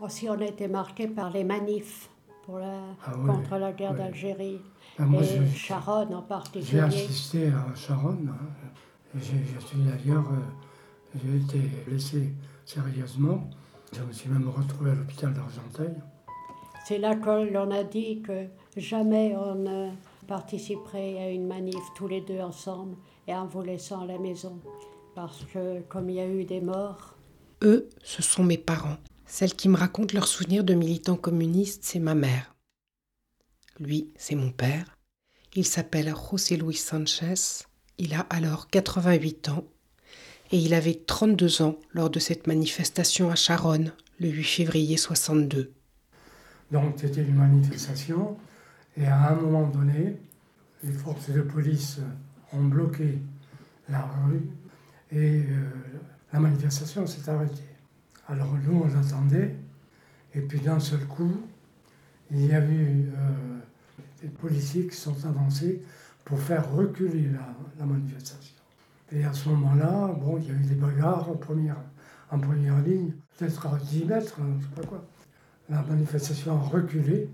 Aussi, on a été marqué par les manifs pour la, Ah oui, contre la guerre oui. d'Algérie. Ben, moi, et je- Sharon en J'ai particulier. assisté à Charonne. hein. J'ai- Je suis d'ailleurs, euh, j'ai été blessé sérieusement. Je me suis même retrouvé à l'hôpital d'Argenteuil. C'est là que l'on a dit que jamais on ne participerait à une manif tous les deux ensemble et en vous laissant à la maison. Parce que comme il y a eu des morts, Eux, ce sont mes parents. Celle qui me raconte leurs souvenirs de militants communistes, c'est ma mère. Lui, c'est mon père. Il s'appelle José Luis Sanchez. Il a alors 88 ans et il avait 32 ans lors de cette manifestation à Charonne le 8 février 62. Donc c'était une manifestation et à un moment donné, les forces de police ont bloqué la rue et euh, la manifestation s'est arrêtée. Alors nous on attendait et puis d'un seul coup, il y a eu euh, des policiers qui sont avancés pour faire reculer la, manifestation. Et à ce moment-là, bon, il y a eu des bagarres en première, ligne, peut-être à 10 mètres, hein, je sais pas quoi. La manifestation a reculé,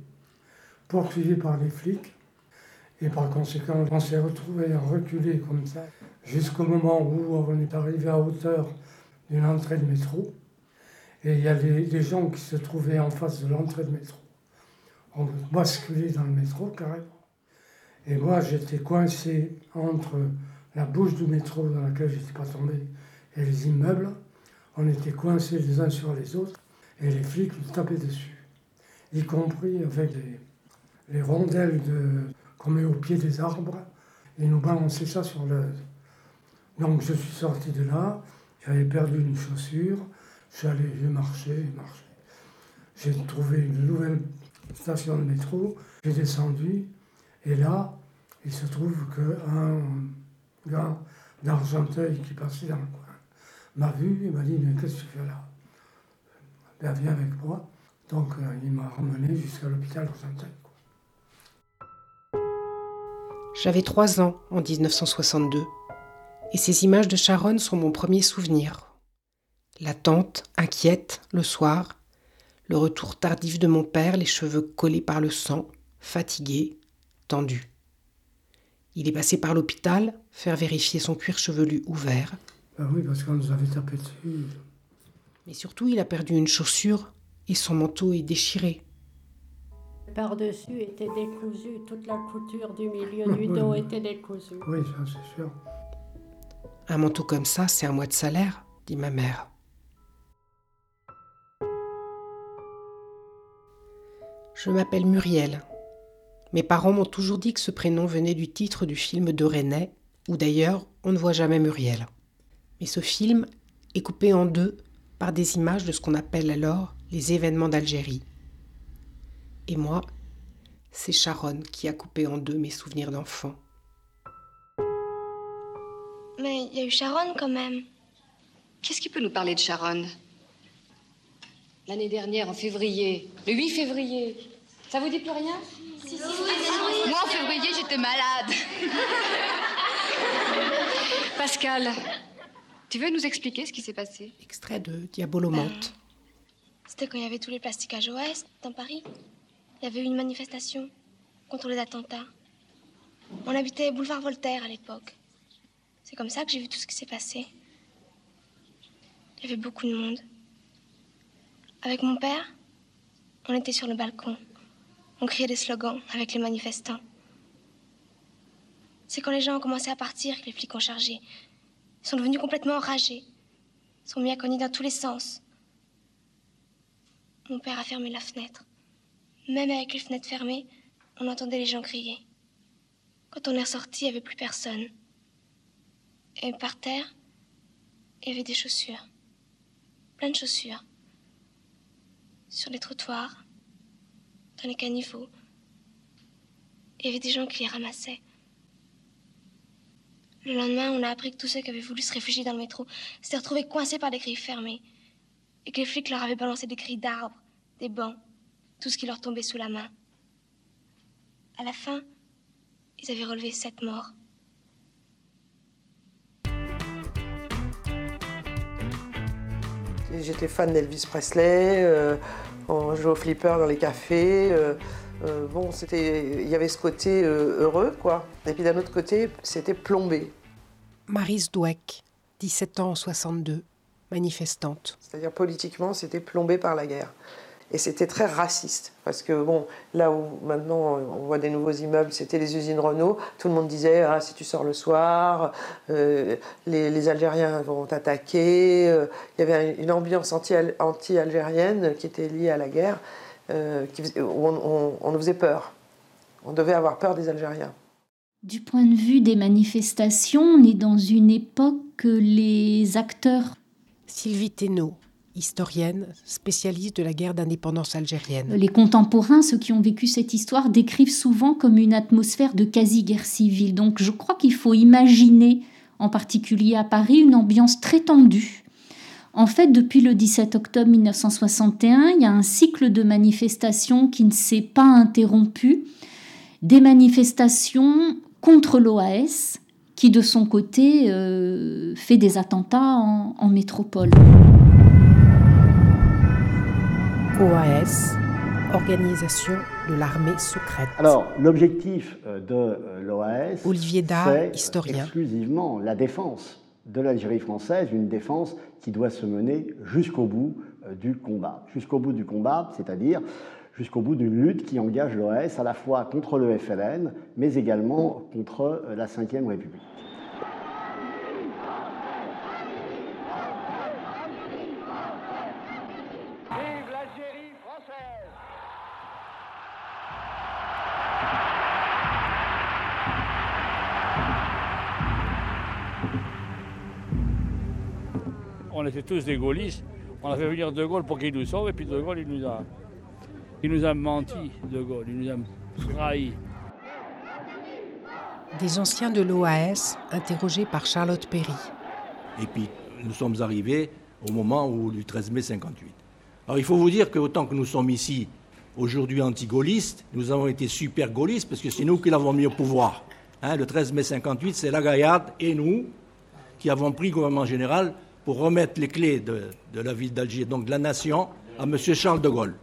poursuivie par les flics. Et par conséquent, on s'est retrouvé à reculer comme ça, jusqu'au moment où on est arrivé à hauteur d'une entrée de métro. Et il y a des, des gens qui se trouvaient en face de l'entrée de métro. On basculé dans le métro carrément. Et moi, j'étais coincé entre la bouche du métro dans laquelle je n'étais pas tombé et les immeubles. On était coincés les uns sur les autres et les flics nous tapaient dessus, y compris avec les, les rondelles de- qu'on met au pied des arbres et nous balançaient ça sur le. Donc je suis sorti de là, j'avais perdu une chaussure, j'allais, j'ai marché, marché. J'ai trouvé une nouvelle station de métro, j'ai descendu et là, il se trouve qu'un gars d'Argenteuil qui passait dans le coin m'a vu et m'a dit Mais qu'est-ce que tu fais là? Ben, viens avec moi. Donc euh, il m'a ramené jusqu'à l'hôpital d'Argenteuil. J'avais 3 ans en 1962 et ces images de Charonne sont mon premier souvenir. L'attente, inquiète, le soir, le retour tardif de mon père, les cheveux collés par le sang, fatigué, tendu. Il est passé par l'hôpital, faire vérifier son cuir chevelu ouvert, Ben oui, parce qu'on nous avait tapé dessus. mais surtout il a perdu une chaussure et son manteau est déchiré. par-dessus était décousu, toute la couture du milieu du dos était décousue. Oui, ça c'est sûr. Un manteau comme ça, c'est un mois de salaire, dit ma mère. Je m'appelle Muriel. Mes parents m'ont toujours dit que ce prénom venait du titre du film de René, où d'ailleurs on ne voit jamais Muriel. Mais ce film est coupé en deux par des images de ce qu'on appelle alors les événements d'Algérie. Et moi, c'est Sharon qui a coupé en deux mes souvenirs d'enfant. Mais il y a eu Sharon quand même. Qu'est-ce qui peut nous parler de Sharon? L'année dernière, en février, le 8 février. Ça vous dit plus rien Moi, en février, j'étais malade. Pascal, tu veux nous expliquer ce qui s'est passé Extrait de Diabolomante. C'était quand il y avait tous les plastiques à Joès, dans Paris. Il y avait eu une manifestation contre les attentats. On habitait boulevard Voltaire à l'époque. C'est comme ça que j'ai vu tout ce qui s'est passé. Il y avait beaucoup de monde. Avec mon père, on était sur le balcon. On criait des slogans avec les manifestants. C'est quand les gens ont commencé à partir que les flics ont chargé. Ils sont devenus complètement enragés. Ils sont mis à cogner dans tous les sens. Mon père a fermé la fenêtre. Même avec les fenêtres fermées, on entendait les gens crier. Quand on est ressorti, il n'y avait plus personne. Et par terre, il y avait des chaussures. Plein de chaussures. Sur les trottoirs, dans les caniveaux. Il y avait des gens qui les ramassaient. Le lendemain, on a appris que tous ceux qui avaient voulu se réfugier dans le métro s'étaient retrouvés coincés par des grilles fermées. Et que les flics leur avaient balancé des grilles d'arbres, des bancs, tout ce qui leur tombait sous la main. À la fin, ils avaient relevé sept morts. J'étais fan d'Elvis Presley. euh, On jouait au flipper dans les cafés. bon, c'était, il y avait ce côté heureux, quoi. Et puis d'un autre côté, c'était plombé. Marise Douek, 17 ans en 62, manifestante. C'est-à-dire politiquement, c'était plombé par la guerre. Et c'était très raciste. Parce que, bon, là où maintenant on voit des nouveaux immeubles, c'était les usines Renault. Tout le monde disait ah, si tu sors le soir, euh, les, Algériens vont t'attaquer. Euh, il y avait une ambiance anti-algérienne qui était liée à la guerre, euh, où on nous faisait peur. On devait avoir peur des Algériens. Du point de vue des manifestations, on est dans une époque que les acteurs. Sylvie Thénault, historienne, spécialiste de la guerre d'indépendance algérienne. Les contemporains, ceux qui ont vécu cette histoire, décrivent souvent comme une atmosphère de quasi-guerre civile. Donc je crois qu'il faut imaginer, en particulier à Paris, une ambiance très tendue. En fait, depuis le 17 octobre 1961, il y a un cycle de manifestations qui ne s'est pas interrompu. Des manifestations contre l'OAS, qui de son côté euh, fait des attentats en, métropole. OAS, organisation de l'armée secrète. Alors, l'objectif euh, de euh, l'OAS, Olivier c'est historien. exclusivement la défense de l'Algérie française, une défense qui doit se mener jusqu'au bout du combat. Jusqu'au bout du combat, c'est-à-dire jusqu'au bout d'une lutte qui engage l'OS à la fois contre le FLN, mais également contre euh, la Ve République. On était tous des gaullistes. On a fait venir De Gaulle pour qu'il nous sauve, et puis De Gaulle, il nous a il nous a menti, De Gaulle, il nous a trahi. Des anciens de l'OAS interrogés par Charlotte Perry. Et puis nous sommes arrivés au moment où du 13 mai 58. Alors il faut vous dire qu'autant que nous sommes ici aujourd'hui anti-gaullistes, nous avons été super gaullistes parce que c'est nous qui l'avons mis au pouvoir. Hein, le 13 mai 58, c'est la Gaillarde et nous qui avons pris le gouvernement général pour remettre les clés de, de la ville d'Alger, donc de la nation, à M. Charles de Gaulle.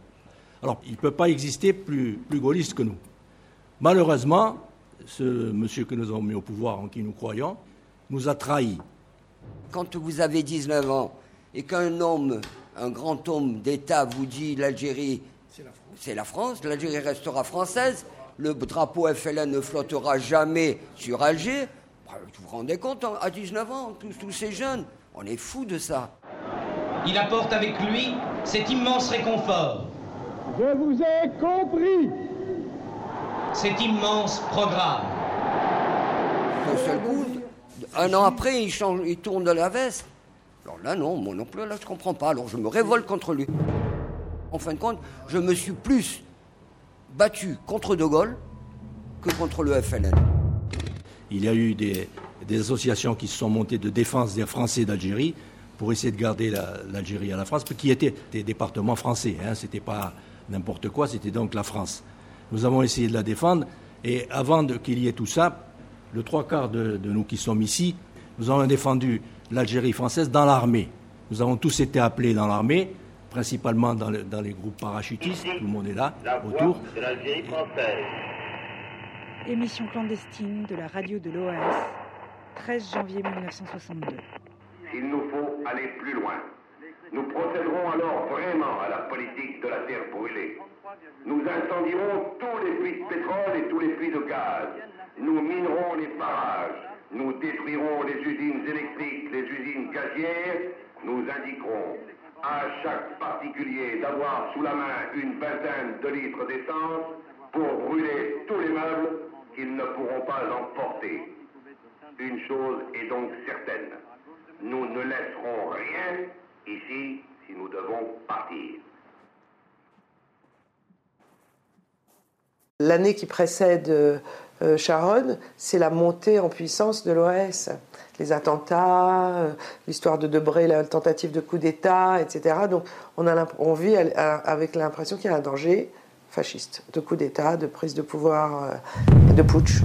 Alors, il ne peut pas exister plus, plus gaulliste que nous. Malheureusement, ce monsieur que nous avons mis au pouvoir, en qui nous croyons, nous a trahis. Quand vous avez 19 ans et qu'un homme, un grand homme d'État vous dit l'Algérie, c'est la France, l'Algérie restera française, le drapeau FLN ne flottera jamais sur Alger, bah, vous vous rendez compte, hein, à 19 ans, tous, tous ces jeunes, on est fous de ça. Il apporte avec lui cet immense réconfort je vous ai compris. Cet immense programme. D'un seul coup, un an après, il, change, il tourne de la veste. Alors là, non, moi non plus, là, je comprends pas. Alors je me révolte contre lui. En fin de compte, je me suis plus battu contre De Gaulle que contre le FLN. Il y a eu des, associations qui se sont montées de défense des Français d'Algérie pour essayer de garder l'Algérie à la France, qui étaient des départements français. Hein, C'était pas n'importe quoi, c'était donc la France. Nous avons essayé de la défendre, et avant qu'il y ait tout ça, le trois quarts de, nous qui sommes ici, nous avons défendu l'Algérie française dans l'armée. Nous avons tous été appelés dans l'armée, principalement dans, les groupes parachutistes, tout le monde est là, autour. De l'Algérie française. Émission clandestine de la radio de l'OAS, 13 janvier 1962. Il nous faut aller plus loin. Nous procéderons alors vraiment à la politique de la terre brûlée. Nous incendierons tous les puits de pétrole et tous les puits de gaz. Nous minerons les barrages. Nous détruirons les usines électriques, les usines gazières. Nous indiquerons à chaque particulier d'avoir sous la main une vingtaine de litres d'essence pour brûler tous les meubles qu'ils ne pourront pas emporter. Une chose est donc certaine. Nous ne laisserons rien ici si nous devons partir. L'année qui précède euh, euh, Sharon, c'est la montée en puissance de l'OS. Les attentats, euh, l'histoire de Debré, la tentative de coup d'État, etc. Donc on, a on vit avec l'impression qu'il y a un danger fasciste, de coup d'État, de prise de pouvoir, de putsch.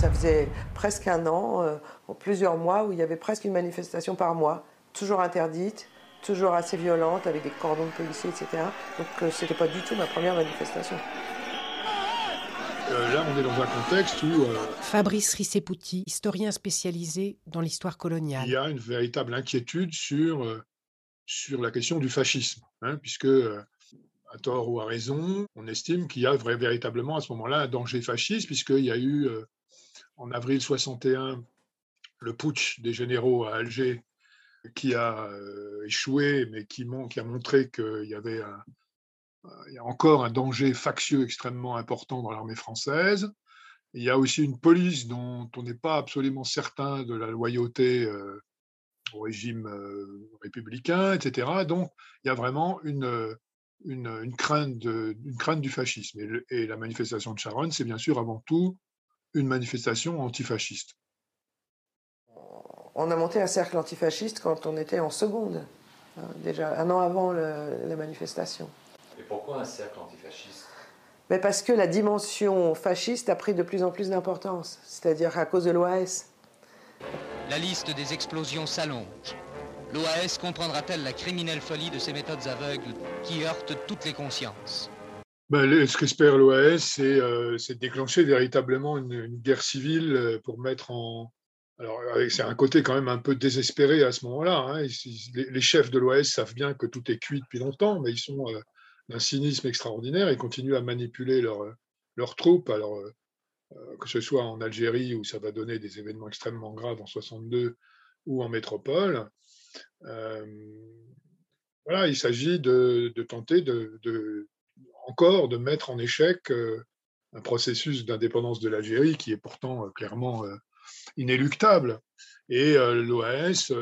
Ça faisait presque un an, euh, plusieurs mois, où il y avait presque une manifestation par mois, toujours interdite, toujours assez violente, avec des cordons de policiers, etc. Donc euh, c'était pas du tout ma première manifestation. Euh, là, on est dans un contexte où... euh, Fabrice Rissepouti, historien spécialisé dans l'histoire coloniale. il y a une véritable inquiétude sur, euh, sur la question du fascisme, hein, puisque, euh, à tort ou à raison, on estime qu'il y a vrai- véritablement à ce moment-là un danger fasciste, puisqu'il y a eu, euh, en avril 61, le putsch des généraux à Alger, qui a euh, échoué, mais qui, qui a montré qu'il y avait encore un danger factieux extrêmement important dans l'armée française. Il y a aussi une police dont on n'est pas absolument certain de la loyauté euh, au régime euh, républicain, etc. Donc, il y a vraiment une, crainte, du fascisme. Et, la manifestation de Charonne, c'est bien sûr avant tout une manifestation antifasciste. On a monté un cercle antifasciste quand on était en seconde, hein, déjà un an avant le- la manifestation. Et pourquoi un cercle antifasciste? Mais parce que la dimension fasciste a pris de plus en plus d'importance, c'est-à-dire à cause de l'OAS. La liste des explosions s'allonge. L'OAS comprendra-t-elle la criminelle folie de ces méthodes aveugles qui heurtent toutes les consciences? Ben, ce qu'espère l'OAS, c'est euh, déclencher véritablement une, guerre civile euh, pour mettre en. Alors, c'est un côté quand même un peu désespéré à ce moment-là. hein. Les, chefs de l'OAS savent bien que tout est cuit depuis longtemps, mais ils sont euh, d'un cynisme extraordinaire. Ils continuent à manipuler leurs troupes. Alors, que ce soit en Algérie, où ça va donner des événements extrêmement graves en 62, ou en métropole. Voilà, il s'agit de, tenter de- encore de mettre en échec euh, un processus d'indépendance de l'Algérie qui est pourtant euh, clairement euh, inéluctable. Et l'OAS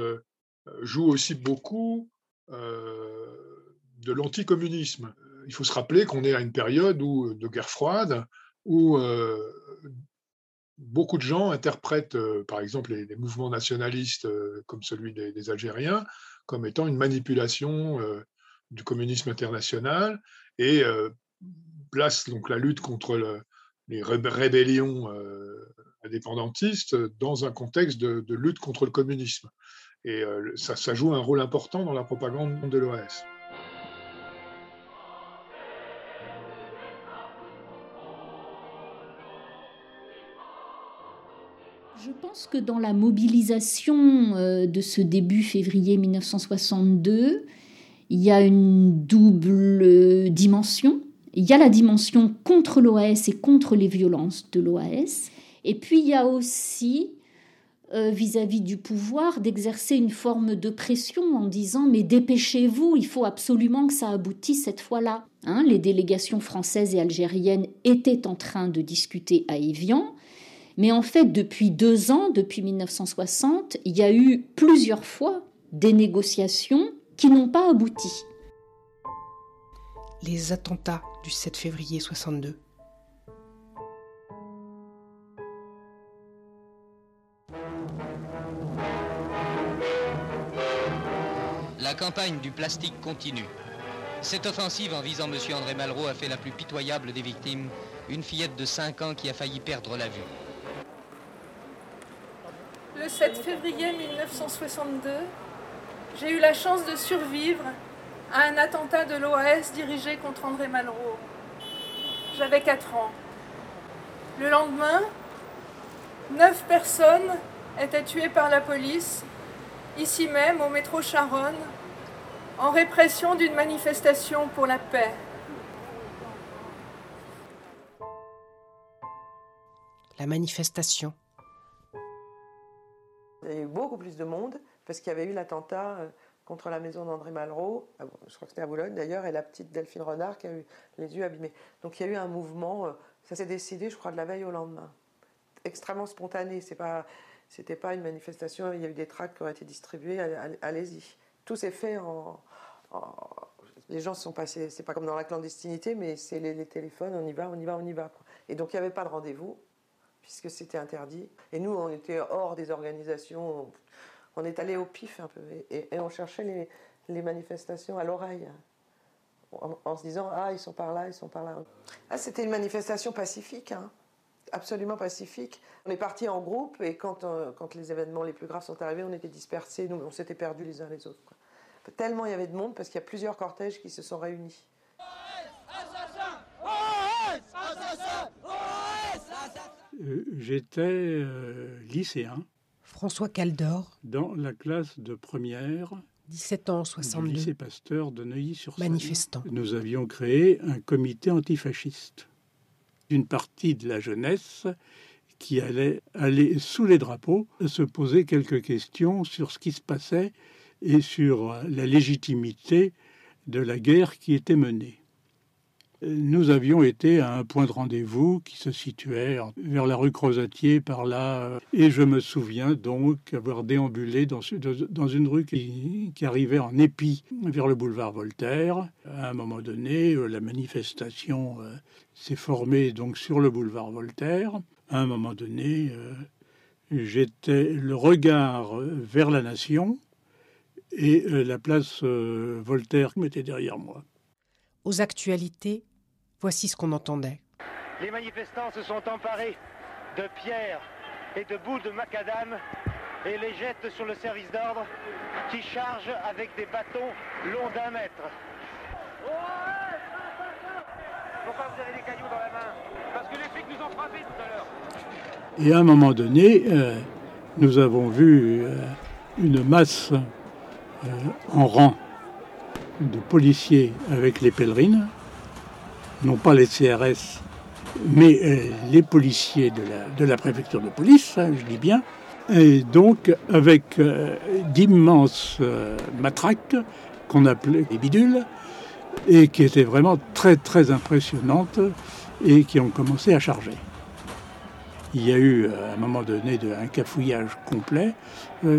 joue aussi beaucoup de l'anticommunisme. Il faut se rappeler qu'on est à une période où, de guerre froide où beaucoup de gens interprètent, par exemple, les, mouvements nationalistes comme celui des, Algériens comme étant une manipulation du communisme international et euh, place donc la lutte contre le- les rébellions euh, indépendantistes dans un contexte de, lutte contre le communisme. Et euh, ça, ça joue un rôle important dans la propagande de l'OAS. Je pense que dans la mobilisation de ce début février 1962, il y a une double dimension. Il y a la dimension contre l'OAS et contre les violences de l'OAS. Et puis il y a aussi, euh, vis-à-vis du pouvoir, d'exercer une forme de pression en disant mais dépêchez-vous, il faut absolument que ça aboutisse cette fois-là. Hein, les délégations françaises et algériennes étaient en train de discuter à Évian. Mais en fait, depuis deux ans, depuis 1960, il y a eu plusieurs fois des négociations qui n'ont pas abouti. Les attentats du 7 février 62. La campagne du plastique continue. Cette offensive en visant M. André Malraux a fait la plus pitoyable des victimes, une fillette de 5 ans qui a failli perdre la vue. Le 7 février 1962, j'ai eu la chance de survivre à un attentat de l'OAS dirigé contre André Malraux. J'avais 4 ans. Le lendemain, 9 personnes étaient tuées par la police, ici même au métro Charonne, en répression d'une manifestation pour la paix. La manifestation. Il y a eu beaucoup plus de monde parce qu'il y avait eu l'attentat euh, contre la maison d'André Malraux, à- je crois que c'était à Boulogne d'ailleurs, et la petite Delphine Renard qui a eu les yeux abîmés. Donc il y a eu un mouvement, euh, ça s'est décidé, je crois, de la veille au lendemain. Extrêmement spontané, c'est pas, c'était pas une manifestation, il y a eu des tracts qui ont été distribués, allez- allez- allez-y. Tout s'est fait en, Les gens sont passés, c'est pas comme dans la clandestinité, mais c'est les, téléphones, on y va, on y va, on y va. Et donc il n'y avait pas de rendez-vous puisque c'était interdit. Et nous, on était hors des organisations, on, on est allé au pif un peu, et, on cherchait les, manifestations à l'oreille, en, en se disant, ah, ils sont par là, ils sont par là. Ah, c'était une manifestation pacifique, hein, absolument pacifique. On est partis en groupe, et quand, euh, quand les événements les plus graves sont arrivés, on était dispersés, nous, on s'était perdus les uns les autres. tellement il y avait de monde parce qu'il y a plusieurs cortèges qui se sont réunis. Euh, J'étais euh, lycéen. François Caldor. Dans la classe de première. 17 ans, 62. Du lycée Pasteur de Neuilly-sur-Seine. Manifestant. Nous avions créé un comité antifasciste. Une partie de la jeunesse qui allait aller sous les drapeaux se poser quelques questions sur ce qui se passait et sur la légitimité de la guerre qui était menée. Nous avions été à un point de rendez-vous qui se situait vers la rue Crozatier par là, et je me souviens donc avoir déambulé dans, une rue qui, qui, arrivait en épi vers le boulevard Voltaire. À un moment donné, la manifestation s'est formée donc sur le boulevard Voltaire. À un moment donné, j'étais le regard vers la nation et la place Voltaire m'était derrière moi. Aux actualités, voici ce qu'on entendait. Les manifestants se sont emparés de pierres et de bouts de macadam et les jettent sur le service d'ordre qui charge avec des bâtons longs d'un mètre. Pourquoi vous avez des cailloux dans la main Parce que les flics nous ont frappés tout à l'heure. Et à un moment donné, euh, nous avons vu euh, une masse euh, en rang de policiers avec les pèlerines, non pas les CRS, mais euh, les policiers de la, préfecture de police, hein, je dis bien, et donc avec euh, d'immenses euh, matraques qu'on appelait les bidules, et qui étaient vraiment très très impressionnantes et qui ont commencé à charger. Il y a eu à un moment donné un cafouillage complet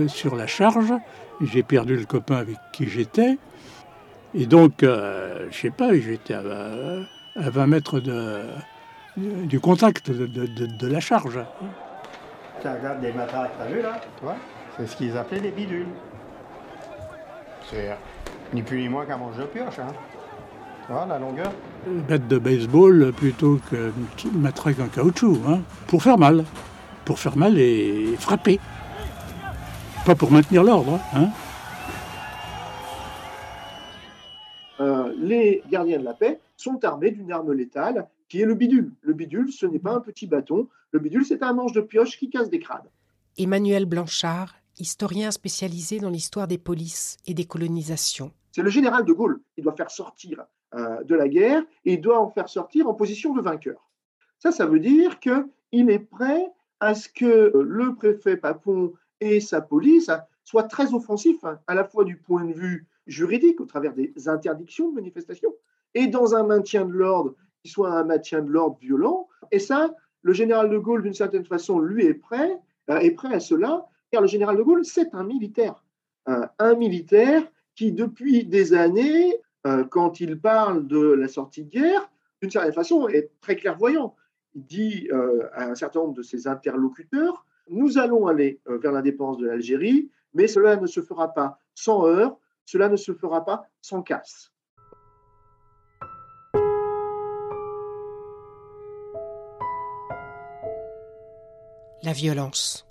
sur la charge. J'ai perdu le copain avec qui j'étais. Et donc, je sais pas, j'étais à, à, 20 mètres de, du contact de, de, de, la charge. Tu regardes des matraques, t'as vu là ouais. C'est ce qu'ils appelaient des bidules. C'est ni plus ni moins qu'un manche de pioche. Hein. Tu vois, la longueur? Une bête de baseball plutôt qu'une matraque en caoutchouc, hein, pour faire mal. Pour faire mal et frapper. Pas pour maintenir l'ordre. Hein. Les gardiens de la paix sont armés d'une arme létale qui est le bidule. Le bidule, ce n'est pas un petit bâton. Le bidule, c'est un manche de pioche qui casse des crânes. Emmanuel Blanchard, historien spécialisé dans l'histoire des polices et des colonisations. C'est le général de Gaulle qui doit faire sortir euh, de la guerre et il doit en faire sortir en position de vainqueur. Ça, ça veut dire qu'il est prêt à ce que le préfet Papon et sa police soient très offensifs, hein, à la fois du point de vue juridique au travers des interdictions de manifestation et dans un maintien de l'ordre qui soit un maintien de l'ordre violent. Et ça, le général de Gaulle, d'une certaine façon, lui est prêt, euh, est prêt à cela, car le général de Gaulle, c'est un militaire. Euh, un militaire qui, depuis des années, euh, quand il parle de la sortie de guerre, d'une certaine façon, est très clairvoyant. Il dit à un certain nombre de ses interlocuteurs, nous allons aller vers l'indépendance de l'Algérie, mais cela ne se fera pas sans heurts, cela ne se fera pas sans casse. La violence.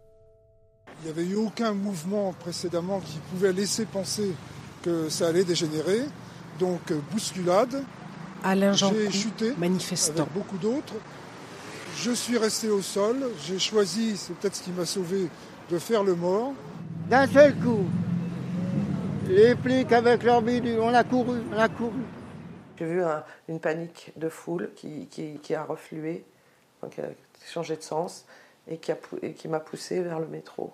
Il n'y avait eu aucun mouvement précédemment qui pouvait laisser penser que ça allait dégénérer. Donc bousculade. Alain Jean J'ai chuté manifestant. avec beaucoup d'autres. Je suis resté au sol. J'ai choisi, c'est peut-être ce qui m'a sauvé, de faire le mort. D'un seul coup, les flics avec leur bidule, on a couru, on a couru. J'ai vu un, une panique de foule qui, qui, qui a reflué, enfin, qui a changé de sens et qui, a, et qui m'a poussé vers le métro.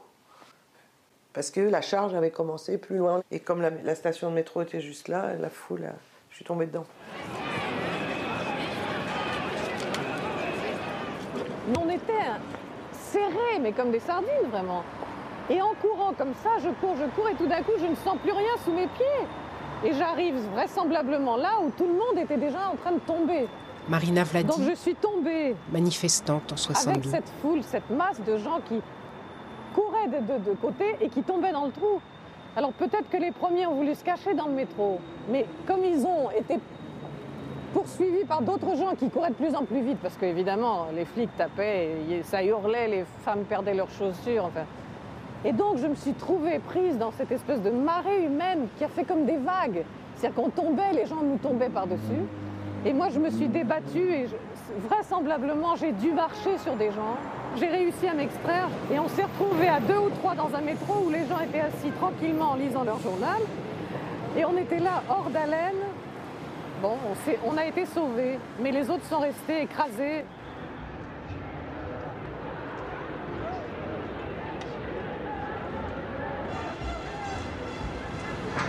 Parce que la charge avait commencé plus loin. Et comme la, la station de métro était juste là, la foule, je suis tombée dedans. On était serrés, mais comme des sardines, vraiment. Et en courant comme ça, je cours, je cours, et tout d'un coup, je ne sens plus rien sous mes pieds. Et j'arrive vraisemblablement là où tout le monde était déjà en train de tomber. Marina Vladi, Donc je suis tombée manifestante en 62. avec cette foule, cette masse de gens qui couraient de, de, de côté et qui tombaient dans le trou. Alors peut-être que les premiers ont voulu se cacher dans le métro, mais comme ils ont été poursuivis par d'autres gens qui couraient de plus en plus vite, parce qu'évidemment les flics tapaient, et ça hurlait, les femmes perdaient leurs chaussures, enfin, Et donc je me suis trouvée prise dans cette espèce de marée humaine qui a fait comme des vagues. C'est-à-dire qu'on tombait, les gens nous tombaient par-dessus. Et moi je me suis débattue et vraisemblablement j'ai dû marcher sur des gens. J'ai réussi à m'extraire et on s'est retrouvés à deux ou trois dans un métro où les gens étaient assis tranquillement en lisant leur journal. Et on était là hors d'haleine. Bon, on, on a été sauvés, mais les autres sont restés écrasés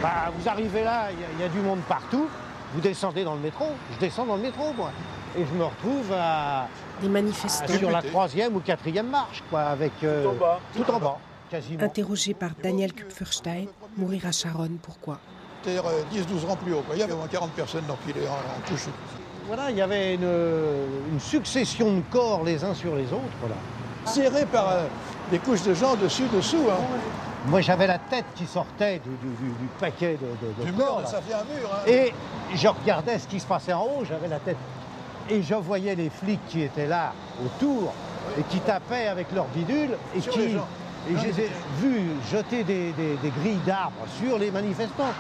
Bah, vous arrivez là, il y, a du monde partout. Vous descendez dans le métro. Je descends dans le métro, moi. Et je me retrouve à. Des manifestants. sur la troisième ou quatrième marche, quoi, avec. Euh, tout en bas. Tout en bas, quasiment. Interrogé par Daniel Kupferstein, mourir à Charonne, pourquoi? C'était 10-12 euh, rangs plus haut. Il y avait au moins 40 personnes dans les en touche. Voilà, il y avait une, succession de corps les uns sur les autres, voilà. Serrés par euh, des couches de gens dessus, dessous. Hein. Moi, j'avais la tête qui sortait du, paquet de, de, du mur, ça fait un mur. Hein. Et je regardais ce qui se passait en haut, j'avais la tête. Et je voyais les flics qui étaient là, autour, et qui tapaient avec leurs bidules, et qui... Et je les ai vus jeter des, grilles d'arbres sur les manifestants.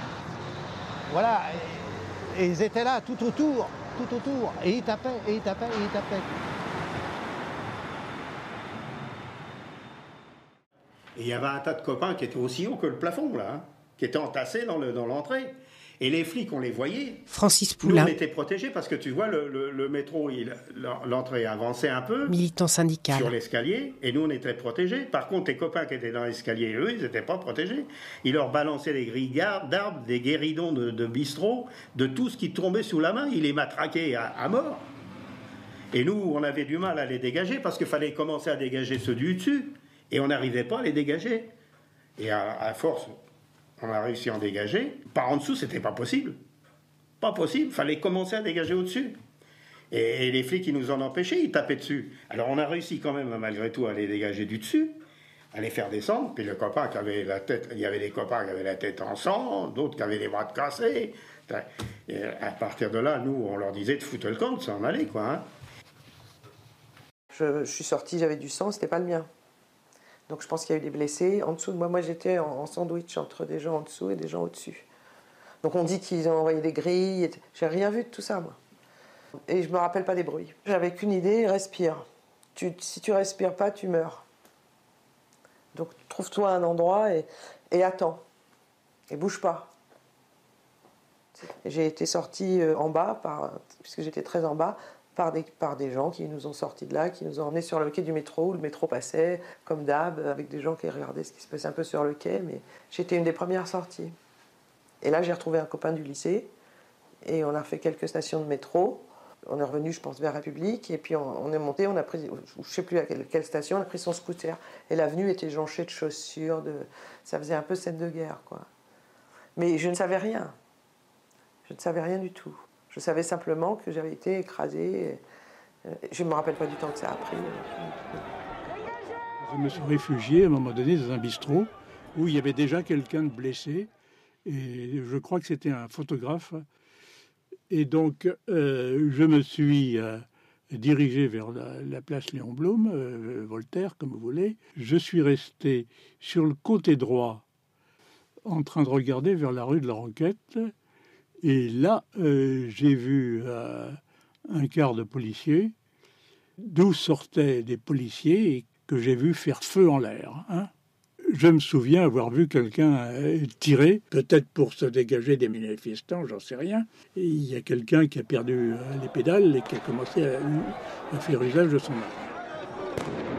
Voilà. Et, ils étaient là, tout autour, tout autour. Et ils tapaient, et ils tapaient, et ils tapaient. Et il y avait un tas de copains qui étaient aussi hauts que le plafond, là, hein, qui étaient entassés dans l'entrée. Dans et les flics, on les voyait. Francis Poulain. Nous, on était protégés parce que tu vois, le, le, métro, l'entrée avançait un peu. Militant syndical. Sur l'escalier, et nous, on était protégés. Par contre, les copains qui étaient dans l'escalier, eux, ils n'étaient pas protégés. Ils leur balançaient des grilles d'arbres, des guéridons de, de bistrot, de tout ce qui tombait sous la main. Ils les matraquaient à, à mort. Et nous, on avait du mal à les dégager parce qu'il fallait commencer à dégager ceux du dessus. Et on n'arrivait pas à les dégager. Et à, force, on a réussi à en dégager. Par en dessous, c'était pas possible. Pas possible, fallait commencer à dégager au-dessus. Et, les flics, ils nous en empêchaient, ils tapaient dessus. Alors on a réussi quand même, malgré tout, à les dégager du dessus, à les faire descendre. Puis le copain qui avait la tête, il y avait des copains qui avaient la tête en sang, d'autres qui avaient les bras cassés. Et à partir de là, nous, on leur disait de foutre le camp, de s'en aller, quoi. Hein. Je, je, suis sorti, j'avais du sang, c'était pas le mien. Donc je pense qu'il y a eu des blessés. En dessous de moi, moi j'étais en, sandwich entre des gens en dessous et des gens au-dessus. Donc on dit qu'ils ont envoyé des grilles. J'ai rien vu de tout ça, moi. Et je me rappelle pas des bruits. J'avais qu'une idée, respire. Si tu respires pas, tu meurs. Donc trouve-toi un endroit et, attends. Et bouge pas. J'ai été sortie euh, en bas, puisque j'étais très en bas, par des, par des gens qui nous ont sortis de là, qui nous ont emmenés sur le quai du métro, où le métro passait, comme d'hab, avec des gens qui regardaient ce qui se passait un peu sur le quai, mais j'étais une des premières sorties. Et là, j'ai retrouvé un copain du lycée, et on a fait quelques stations de métro. On est revenu, je pense, vers République, et puis on, est monté, on a pris, je ne sais plus à quelle, quelle, station, on a pris son scooter. Et l'avenue était jonchée de chaussures, de, ça faisait un peu scène de guerre, quoi. Mais je ne savais rien. Je ne savais rien du tout. Je savais simplement que j'avais été écrasé. Euh, je ne me rappelle pas du temps que ça a pris. Je me suis réfugié à un moment donné dans un bistrot où il y avait déjà quelqu'un de blessé. Et je crois que c'était un photographe. Et donc, euh, je me suis euh, dirigé vers la, place Léon Blum, Voltaire, comme vous voulez. Je suis resté sur le côté droit en train de regarder vers la rue de la Roquette. Et là, euh, j'ai vu euh, un quart de policiers, d'où sortaient des policiers que j'ai vu faire feu en l'air. Hein. Je me souviens avoir vu quelqu'un euh, tirer, peut-être pour se dégager des manifestants, j'en sais rien. Il y a quelqu'un qui a perdu les pédales et qui a commencé à, à faire usage de son arme.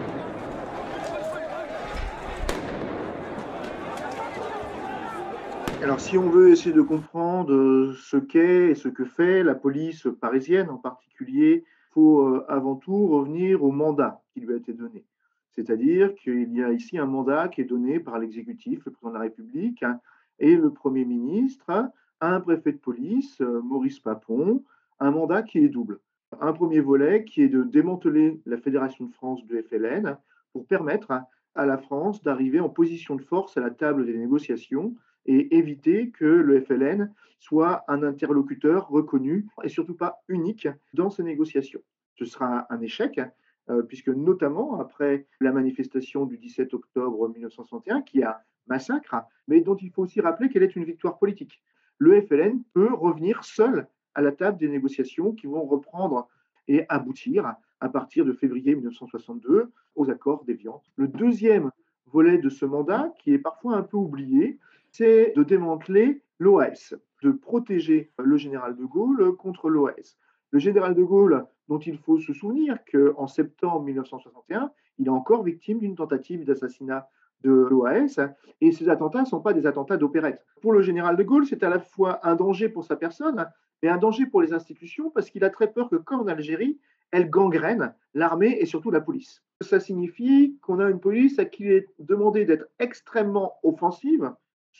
Alors, si on veut essayer de comprendre euh, ce qu'est et ce que fait la police parisienne en particulier, il faut euh, avant tout revenir au mandat qui lui a été donné. C'est-à-dire qu'il y a ici un mandat qui est donné par l'exécutif, le président de la République hein, et le Premier ministre à un préfet de police, euh, Maurice Papon, un mandat qui est double. Un premier volet qui est de démanteler la Fédération de France de FLN pour permettre à la France d'arriver en position de force à la table des négociations et éviter que le FLN soit un interlocuteur reconnu et surtout pas unique dans ces négociations. Ce sera un échec euh, puisque notamment après la manifestation du 17 octobre 1961, qui a massacre, mais dont il faut aussi rappeler qu'elle est une victoire politique. Le FLN peut revenir seul à la table des négociations qui vont reprendre et aboutir à partir de février 1962 aux accords d'Évian. Le deuxième volet de ce mandat, qui est parfois un peu oublié, c'est de démanteler l'OAS, de protéger le général de Gaulle contre l'OAS. Le général de Gaulle, dont il faut se souvenir qu'en septembre 1961, il est encore victime d'une tentative d'assassinat de l'OAS, et ces attentats ne sont pas des attentats d'opérette. Pour le général de Gaulle, c'est à la fois un danger pour sa personne, mais un danger pour les institutions, parce qu'il a très peur que, comme en Algérie, elle gangrène l'armée et surtout la police. Ça signifie qu'on a une police à qui il est demandé d'être extrêmement offensive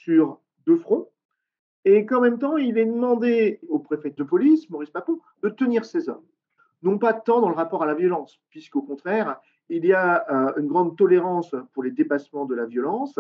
sur deux fronts, et qu'en même temps, il est demandé au préfet de police, Maurice Papon, de tenir ses hommes. Non pas tant dans le rapport à la violence, puisqu'au contraire, il y a euh, une grande tolérance pour les dépassements de la violence,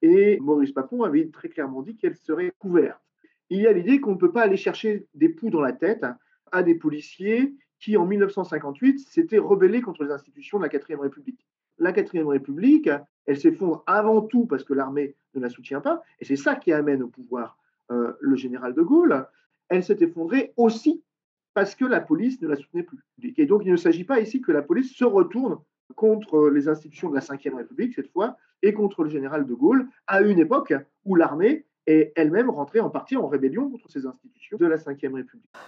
et Maurice Papon avait très clairement dit qu'elle serait couverte. Il y a l'idée qu'on ne peut pas aller chercher des poux dans la tête à des policiers qui, en 1958, s'étaient rebellés contre les institutions de la 4 République. La 4 République, elle s'effondre avant tout parce que l'armée ne la soutient pas, et c'est ça qui amène au pouvoir euh, le général de Gaulle. Elle s'est effondrée aussi parce que la police ne la soutenait plus. Et donc, il ne s'agit pas ici que la police se retourne contre les institutions de la Ve République, cette fois, et contre le général de Gaulle, à une époque où l'armée est elle-même rentrée en partie en rébellion contre ces institutions de la Ve République.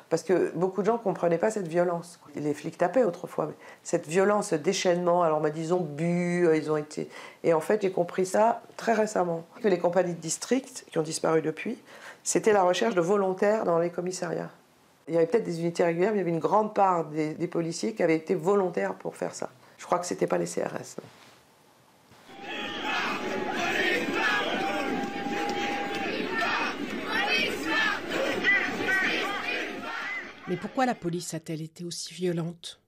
Parce que beaucoup de gens ne comprenaient pas cette violence. Les flics tapaient autrefois, mais cette violence, ce déchaînement, alors bah, disons bu, euh, ils ont été... Et en fait, j'ai compris ça très récemment. Que les compagnies de district, qui ont disparu depuis, c'était la recherche de volontaires dans les commissariats. Il y avait peut-être des unités régulières, mais il y avait une grande part des, des policiers qui avaient été volontaires pour faire ça. Je crois que ce n'était pas les CRS. Mais pourquoi la police a-t-elle été aussi violente?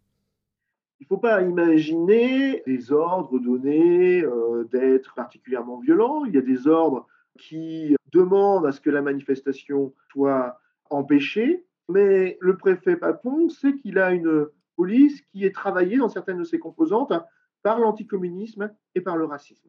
Il ne faut pas imaginer des ordres donnés euh, d'être particulièrement violents. Il y a des ordres qui demandent à ce que la manifestation soit empêchée. Mais le préfet Papon sait qu'il a une police qui est travaillée dans certaines de ses composantes par l'anticommunisme et par le racisme.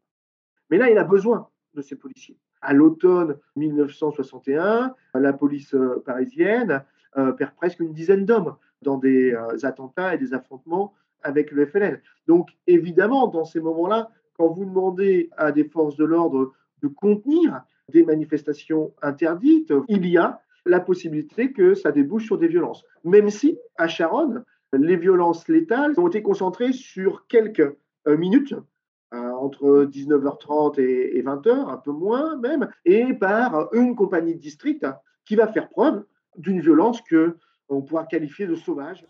Mais là, il a besoin de ces policiers. À l'automne 1961, la police euh, parisienne perd presque une dizaine d'hommes dans des euh, attentats et des affrontements avec le FLN. Donc évidemment, dans ces moments-là, quand vous demandez à des forces de l'ordre de contenir des manifestations interdites, il y a la possibilité que ça débouche sur des violences. Même si, à Charonne, les violences létales ont été concentrées sur quelques euh, minutes, entre 19h30 et 20h, un peu moins même, et par une compagnie de district qui va faire preuve d'une violence que on pourra qualifier de sauvage.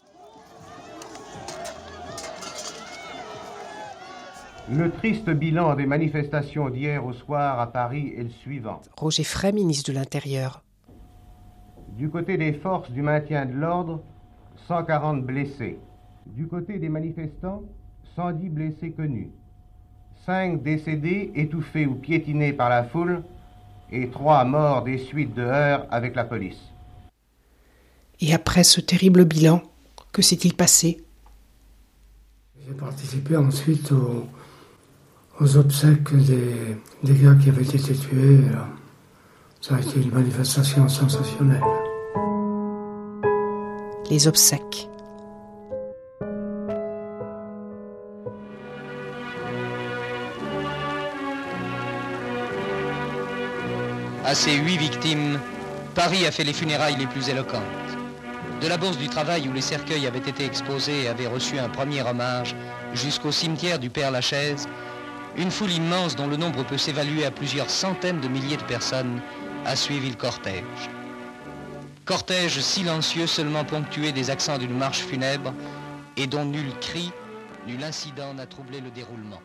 Le triste bilan des manifestations d'hier au soir à Paris est le suivant. Roger Frey, ministre de l'Intérieur. Du côté des forces du maintien de l'ordre, 140 blessés. Du côté des manifestants, 110 blessés connus. 5 décédés étouffés ou piétinés par la foule et 3 morts des suites de heurts avec la police. Et après ce terrible bilan, que s'est-il passé? J'ai participé ensuite aux, obsèques des, des, gars qui avaient été tués. Ça a été une manifestation sensationnelle. Les obsèques. À ces huit victimes, Paris a fait les funérailles les plus éloquentes. De la Bourse du Travail où les cercueils avaient été exposés et avaient reçu un premier hommage, jusqu'au cimetière du Père Lachaise, une foule immense dont le nombre peut s'évaluer à plusieurs centaines de milliers de personnes a suivi le cortège. Cortège silencieux seulement ponctué des accents d'une marche funèbre et dont nul cri, nul incident n'a troublé le déroulement.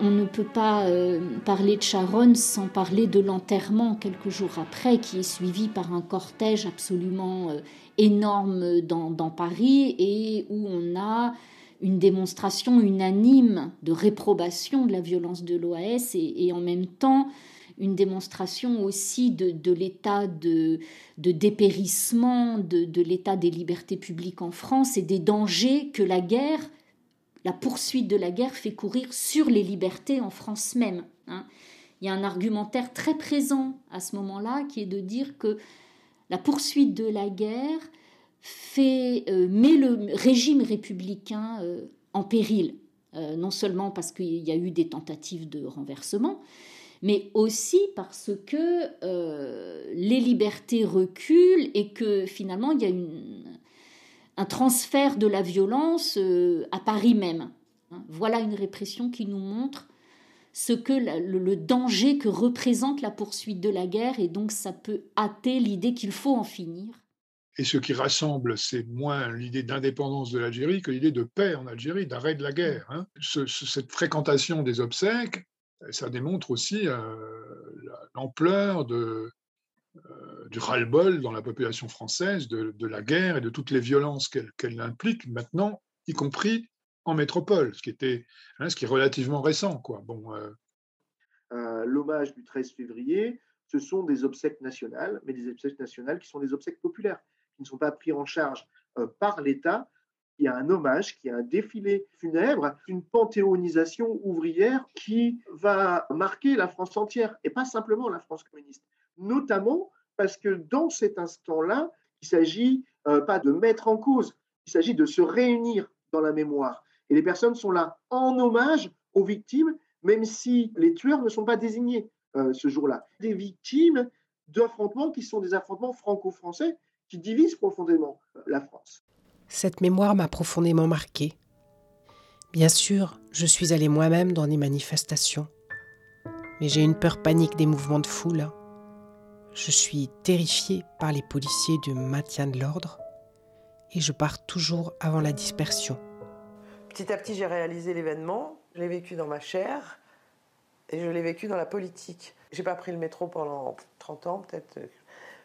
On ne peut pas euh, parler de Charonne sans parler de l'enterrement quelques jours après, qui est suivi par un cortège absolument euh, énorme dans, Paris et où on a une démonstration unanime de réprobation de la violence de l'OAS et, en même temps une démonstration aussi de, l'état de, dépérissement de, l'état des libertés publiques en France et des dangers que la guerre, la poursuite de la guerre fait courir sur les libertés en France même. Hein. Il y a un argumentaire très présent à ce moment-là qui est de dire que la poursuite de la guerre fait, euh, met le régime républicain euh, en péril, euh, non seulement parce qu'il y a eu des tentatives de renversement, mais aussi parce que les libertés reculent et que finalement il y a une, un transfert de la violence à Paris même. Hein. Voilà une répression qui nous montre ce que le, danger que représente la poursuite de la guerre et donc ça peut hâter l'idée qu'il faut en finir. Et ce qui rassemble, c'est moins l'idée d'indépendance de l'Algérie que l'idée de paix en Algérie, d'arrêt de la guerre. Hein. cette fréquentation des obsèques, ça démontre aussi euh, l'ampleur de, euh, du ras-le-bol dans la population française de, la guerre et de toutes les violences qu'elle implique maintenant, y compris en métropole, ce qui, était, hein, ce qui est relativement récent. Bon, euh, euh, L'hommage du 13 février, ce sont des obsèques nationales, mais des obsèques nationales qui sont des obsèques populaires, qui ne sont pas pris en charge euh, par l'État. Il y a un hommage, qui a un défilé funèbre, une panthéonisation ouvrière qui va marquer la France entière, et pas simplement la France communiste. Notamment parce que dans cet instant-là, il s'agit pas de mettre en cause, il s'agit de se réunir dans la mémoire. Et les personnes sont là en hommage aux victimes, même si les tueurs ne sont pas désignés euh, ce jour-là. Des victimes d'affrontements qui sont des affrontements franco-français qui divisent profondément euh, la France. Cette mémoire m'a profondément marqué. Bien sûr, je suis allé moi-même dans des manifestations, mais j'ai une peur panique des mouvements de foule. Je suis terrifié par les policiers du maintien de l'ordre et je pars toujours avant la dispersion. Petit à petit, j'ai réalisé l'événement, je l'ai vécu dans ma chair et je l'ai vécu dans la politique. J'ai pas pris le métro pendant 30 ans, peut-être.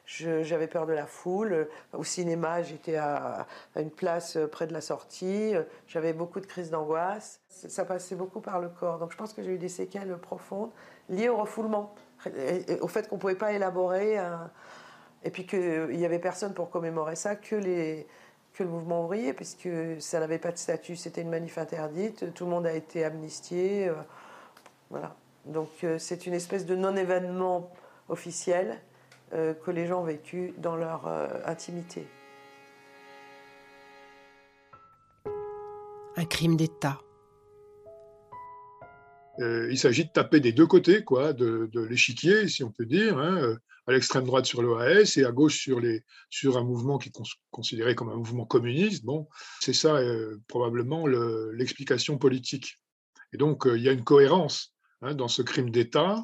J'avais peur de la foule. Au cinéma, j'étais à, une place près de la sortie. J'avais beaucoup de crises d'angoisse. Ça passait beaucoup par le corps. Donc je pense que j'ai eu des séquelles profondes liées au refoulement, au fait qu'on ne pouvait pas élaborer. Et puis qu'il n'y avait personne pour commémorer ça que le mouvement ouvrier, puisque ça n'avait pas de statut, c'était une manif interdite, tout le monde a été amnistié. Euh, voilà. Donc euh, c'est une espèce de non-événement officiel euh, que les gens ont vécu dans leur intimité. Un crime d'État. Il s'agit de taper des deux côtés quoi, de, l'échiquier, si on peut dire. Hein à l'extrême droite sur l'OAS et à gauche sur, les, sur un mouvement qui est considéré comme un mouvement communiste. Bon, c'est ça euh, probablement l'explication politique. Et donc, euh, il y a une cohérence hein, dans ce crime d'État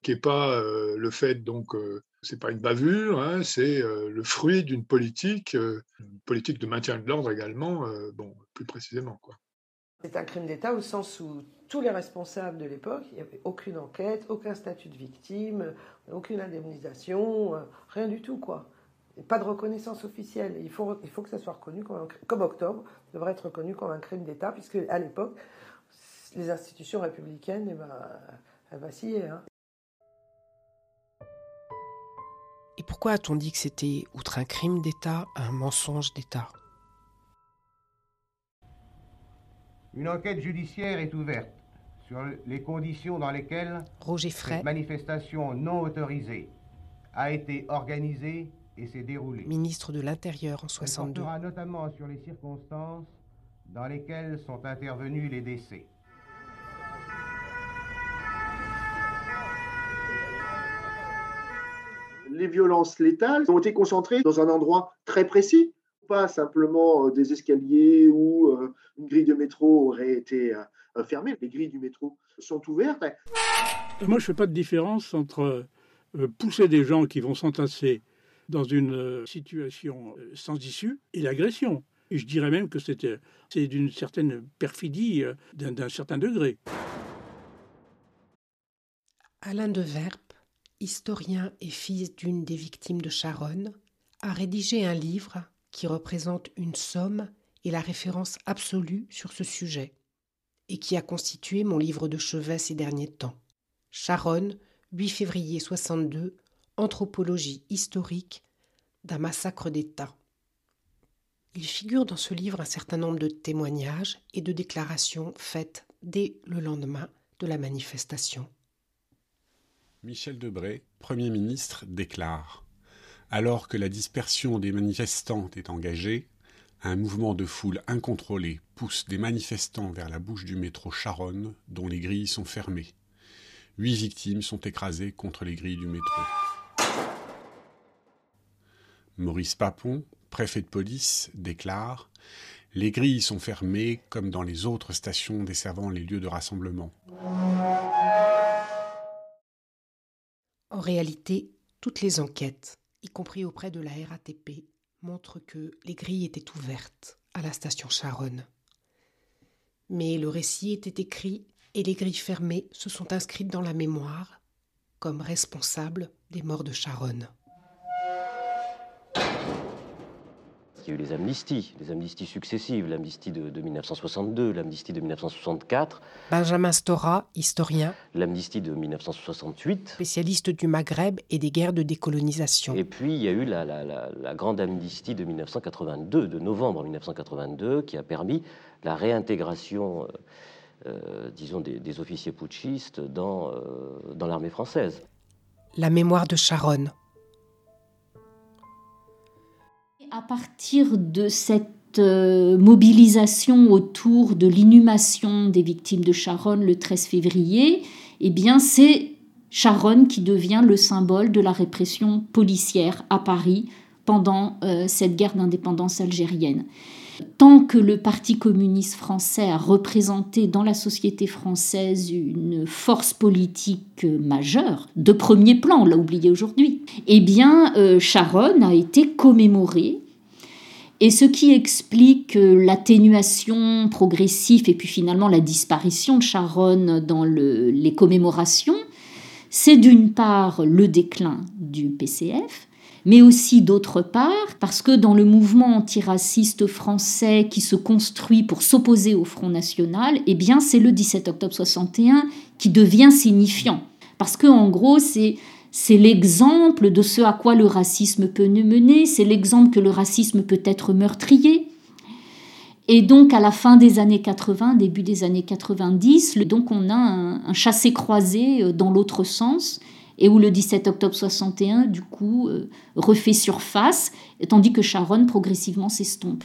qui n'est pas euh, le fait, donc, c'est pas une bavure, hein, c'est le fruit d'une politique, une politique de maintien de l'ordre également, bon, plus précisément. Quoi. C'est un crime d'État au sens où tous les responsables de l'époque, il n'y avait aucune enquête, aucun statut de victime, aucune indemnisation, euh, rien du tout, quoi. pas de reconnaissance officielle. il, faut, il faut que ça soit reconnu comme, comme octobre, devrait être reconnu comme un crime d'État, puisque à l'époque, les institutions républicaines, eh ben, vacillaient. Hein. Et pourquoi a-t-on dit que c'était, outre un crime d'État, un mensonge d'État? Une enquête judiciaire est ouverte sur les conditions dans lesquelles Roger cette manifestation non autorisée a été organisée et s'est déroulée. Ministre de l'Intérieur en 62. On notamment sur les circonstances dans lesquelles sont intervenus les décès. Les violences létales ont été concentrées dans un endroit très précis, pas simplement euh, des escaliers où euh, une grille de métro aurait été euh, fermée. Les grilles du métro sont ouvertes. Moi, je ne fais pas de différence entre pousser des gens qui vont s'entasser dans une situation sans issue et l'agression. Je dirais même que c'est d'une certaine perfidie, d'un certain degré. Alain de Verpe, historien et fils d'une des victimes de Charonne, a rédigé un livre qui représente une somme et la référence absolue sur ce sujet, et qui a constitué mon livre de chevet ces derniers temps. Charonne, 8 février 62, Anthropologie historique d'un massacre d'État. Il figure dans ce livre un certain nombre de témoignages et de déclarations faites dès le lendemain de la manifestation. Michel Debré, Premier ministre, déclare Alors que la dispersion des manifestants est engagée, un mouvement de foule incontrôlé pousse des manifestants vers la bouche du métro Charonne, dont les grilles sont fermées. Huit victimes sont écrasées contre les grilles du métro. Maurice Papon, préfet de police, déclare Les grilles sont fermées comme dans les autres stations desservant les lieux de rassemblement. En réalité, toutes les enquêtes, y compris auprès de la RATP, montrent que les grilles étaient ouvertes à la station Charonne. Mais le récit était écrit et les grilles fermées se sont inscrites dans la mémoire comme responsables des morts de Charonne. Il y a eu les amnisties, les amnisties successives, l'amnistie de, 1962, l'amnistie de 1964. Benjamin Stora, historien. L'amnistie de 1968. Spécialiste du Maghreb et des guerres de décolonisation. Et puis il y a eu la, la grande amnistie de 1982, de novembre 1982, qui a permis la réintégration, euh, euh, disons, des, officiers putschistes dans, euh, dans l'armée française. La mémoire de Charonne à partir de cette euh, mobilisation autour de l'inhumation des victimes de Charonne le 13 février, eh bien c'est Charonne qui devient le symbole de la répression policière à Paris pendant euh, cette guerre d'indépendance algérienne. Tant que le Parti communiste français a représenté dans la société française une force politique majeure, de premier plan, on l'a oublié aujourd'hui, eh bien euh, Charonne a été commémorée et ce qui explique euh, l'atténuation progressive et puis finalement la disparition de Charonne dans les commémorations, c'est d'une part le déclin du PCF, mais aussi d'autre part parce que dans le mouvement antiraciste français qui se construit pour s'opposer au Front National, eh bien c'est le 17 octobre 61 qui devient signifiant. Parce que en gros, c'est c'est l'exemple de ce à quoi le racisme peut nous mener, c'est l'exemple que le racisme peut être meurtrier. Et donc à la fin des années 80, début des années 90, donc on a un, chassé-croisé euh, dans l'autre sens, et où le 17 octobre 61, du coup, euh, refait surface, tandis que Sharon progressivement s'estompe.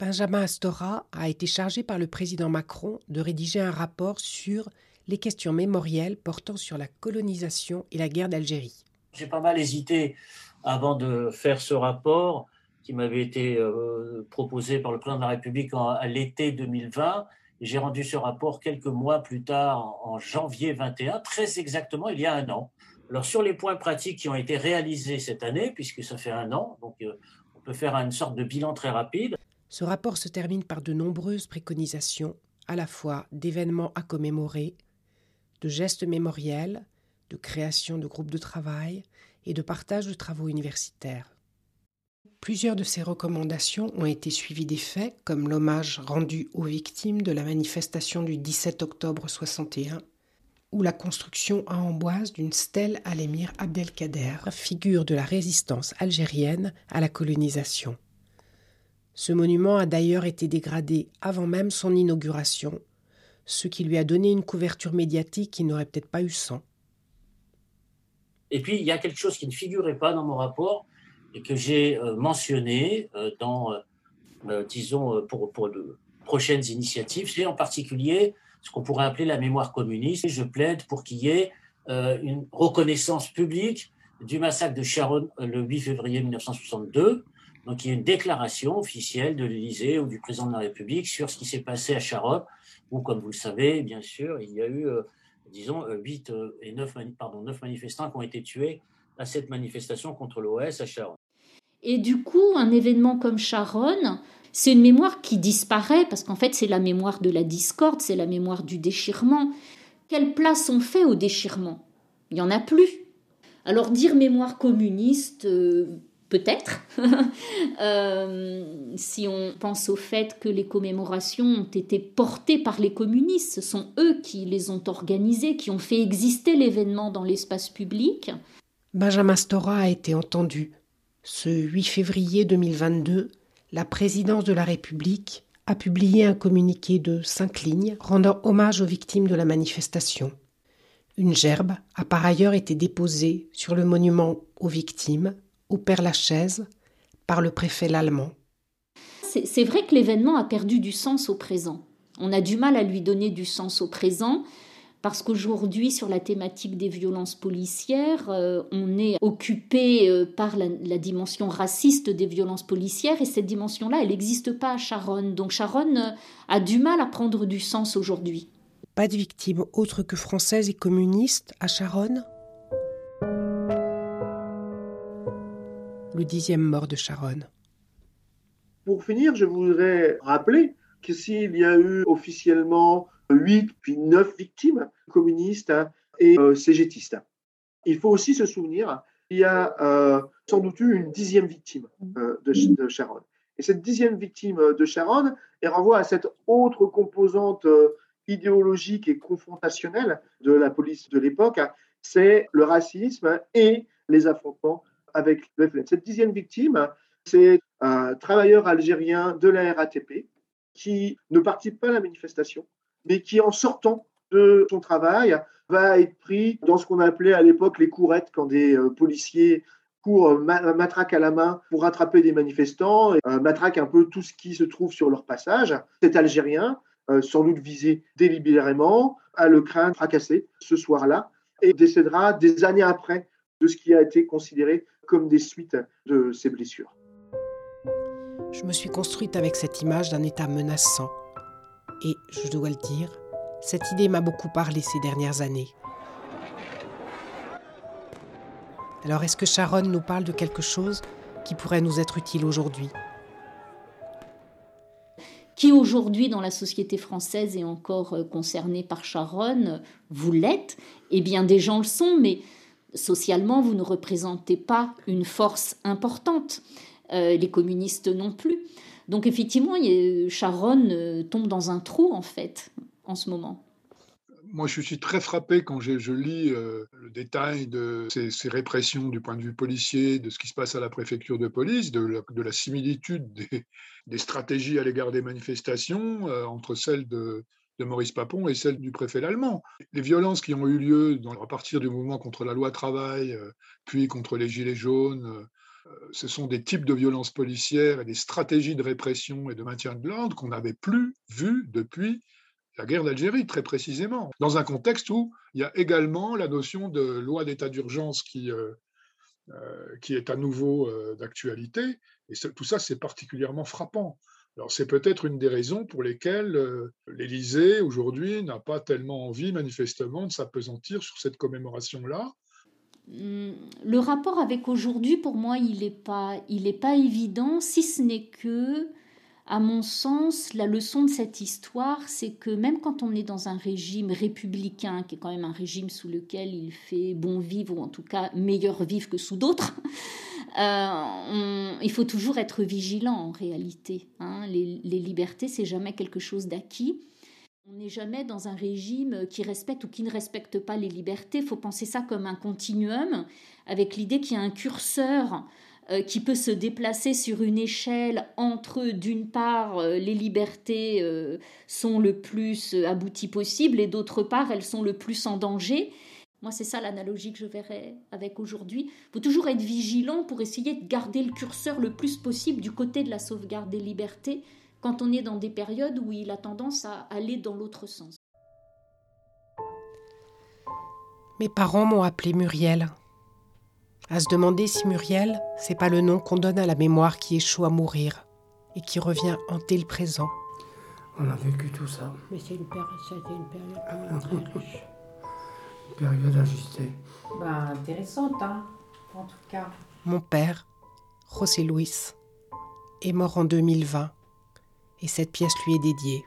Benjamin Astora a été chargé par le président Macron de rédiger un rapport sur les questions mémorielles portant sur la colonisation et la guerre d'Algérie. J'ai pas mal hésité avant de faire ce rapport qui m'avait été euh, proposé par le président de la République à l'été 2020. J'ai rendu ce rapport quelques mois plus tard, en, janvier 21, très exactement il y a un an. Alors sur les points pratiques qui ont été réalisés cette année, puisque ça fait un an, donc euh, on peut faire une sorte de bilan très rapide. Ce rapport se termine par de nombreuses préconisations, à la fois d'événements à commémorer, de gestes mémoriels, de création de groupes de travail et de partage de travaux universitaires. Plusieurs de ces recommandations ont été suivies des faits, comme l'hommage rendu aux victimes de la manifestation du 17 octobre 61 ou la construction à Amboise d'une stèle à l'émir Abdelkader, figure de la résistance algérienne à la colonisation. Ce monument a d'ailleurs été dégradé avant même son inauguration ce qui lui a donné une couverture médiatique qui n'aurait peut-être pas eu sans. Et puis, il y a quelque chose qui ne figurait pas dans mon rapport et que j'ai euh, mentionné euh, dans, euh, disons, pour, pour de prochaines initiatives, c'est en particulier ce qu'on pourrait appeler la mémoire communiste. Je plaide pour qu'il y ait une reconnaissance publique du massacre de Sharon le 8 février 1962. Donc, il y a une déclaration officielle de l'Élysée ou du président de la République sur ce qui s'est passé à Sharon où, comme vous le savez, bien sûr, il y a eu, euh, disons, 8 euh, euh, et 9, pardon, 9 manifestants qui ont été tués à cette manifestation contre l'OS à Charonne. Et du coup, un événement comme Charonne, c'est une mémoire qui disparaît, parce qu'en fait, c'est la mémoire de la discorde, c'est la mémoire du déchirement. Quelle place on fait au déchirement? Il n'y en a plus. Alors dire mémoire communiste, peut-être, euh, si on pense au fait que les commémorations ont été portées par les communistes, ce sont eux qui les ont organisées, qui ont fait exister l'événement dans l'espace public. Benjamin Stora a été entendu. Ce 8 février 2022, la présidence de la République a publié un communiqué de cinq lignes rendant hommage aux victimes de la manifestation. Une gerbe a par ailleurs été déposée sur le monument aux victimes au Père Lachaise par le préfet l'allemand. C'est vrai que l'événement a perdu du sens au présent. On a du mal à lui donner du sens au présent parce qu'aujourd'hui, sur la thématique des violences policières, euh, on est occupé euh, par la, dimension raciste des violences policières, et cette dimension-là, elle n'existe pas à Charonne. Donc Charonne euh, a du mal à prendre du sens aujourd'hui. Pas de victimes autres que françaises et communistes à Charonne? Le dixième mort de Charonne. Pour finir, je voudrais rappeler que s'il y a eu officiellement 8 puis 9 victimes communistes et euh, cégétistes. Il faut aussi se souvenir qu'il y a euh, sans doute eu une dixième victime euh, de, de, Sharon. Et cette dixième victime de Sharon, elle renvoie à cette autre composante idéologique et confrontationnelle de la police de l'époque, hein, c'est le racisme et les affrontements avec le. Cette dixième victime, c'est un travailleur algérien de la RATP qui ne participe pas à la manifestation, mais qui, en sortant de son travail, va être pris dans ce qu'on appelait à l'époque les courettes, quand des euh, policiers courent matraque à la main pour rattraper des manifestants, et, euh, matraque un peu tout ce qui se trouve sur leur passage. Cet Algérien, euh, sans doute visé délibérément, a le crâne fracassé ce soir-là et décédera des années après de ce qui a été considéré comme des suites de ses blessures. Je me suis construite avec cette image d'un état menaçant et, je dois le dire, cette idée m'a beaucoup parlé ces dernières années. Alors est-ce que Sharon nous parle de quelque chose qui pourrait nous être utile aujourd'hui? Qui aujourd'hui dans la société française est encore concerné par Sharon, vous l'êtes, et bien des gens le sont, mais socialement, vous ne représentez pas une force importante. Euh, les communistes non plus. Donc effectivement, Sharon euh, tombe dans un trou, en fait, en ce moment. Moi, je suis très frappé quand je, lis euh, le détail de ces, répressions du point de vue policier, de ce qui se passe à la préfecture de police, de la, similitude des, stratégies à l'égard des manifestations euh, entre celles de, Maurice Papon et celles du préfet allemand. Les violences qui ont eu lieu à partir du mouvement contre la loi travail, puis contre les gilets jaunes, ce sont des types de violences policières et des stratégies de répression et de maintien de l'ordre qu'on n'avait plus vues depuis la guerre d'Algérie, très précisément, dans un contexte où il y a également la notion de loi d'état d'urgence qui, euh, euh, qui est à nouveau euh, d'actualité. Et tout ça, c'est particulièrement frappant. Alors c'est peut-être une des raisons pour lesquelles l'Élysée, aujourd'hui, n'a pas tellement envie, manifestement, de s'apesantir sur cette commémoration-là, Hmm, le rapport avec aujourd'hui, pour moi, il n'est pas, il est pas évident, si ce n'est que, à mon sens, la leçon de cette histoire, c'est que même quand on est dans un régime républicain, qui est quand même un régime sous lequel il fait bon vivre, ou en tout cas meilleur vivre que sous d'autres, euh, il faut toujours être vigilant en réalité. Hein. Les, libertés, c'est jamais quelque chose d'acquis. On n'est jamais dans un régime qui respecte ou qui ne respecte pas les libertés. Il faut penser ça comme un continuum, avec l'idée qu'il y a un curseur euh, qui peut se déplacer sur une échelle entre, d'une part, euh, les libertés sont le plus abouties possible et d'autre part, elles sont le plus en danger. Moi, c'est ça l'analogie que je verrais avec aujourd'hui. Il faut toujours être vigilant pour essayer de garder le curseur le plus possible du côté de la sauvegarde des libertés quand on est dans des périodes où il a tendance à aller dans l'autre sens. Mes parents m'ont appelé Muriel. À se demander si Muriel, c'est pas le nom qu'on donne à la mémoire qui échoue à mourir et qui revient hanter le présent. On a vécu tout ça. Mais c'est une, période, ça a été une période quand même très riche. Une période ajustée. Ben, intéressante, hein, en tout cas. Mon père, José Luis, est mort en 2020 et cette pièce lui est dédiée.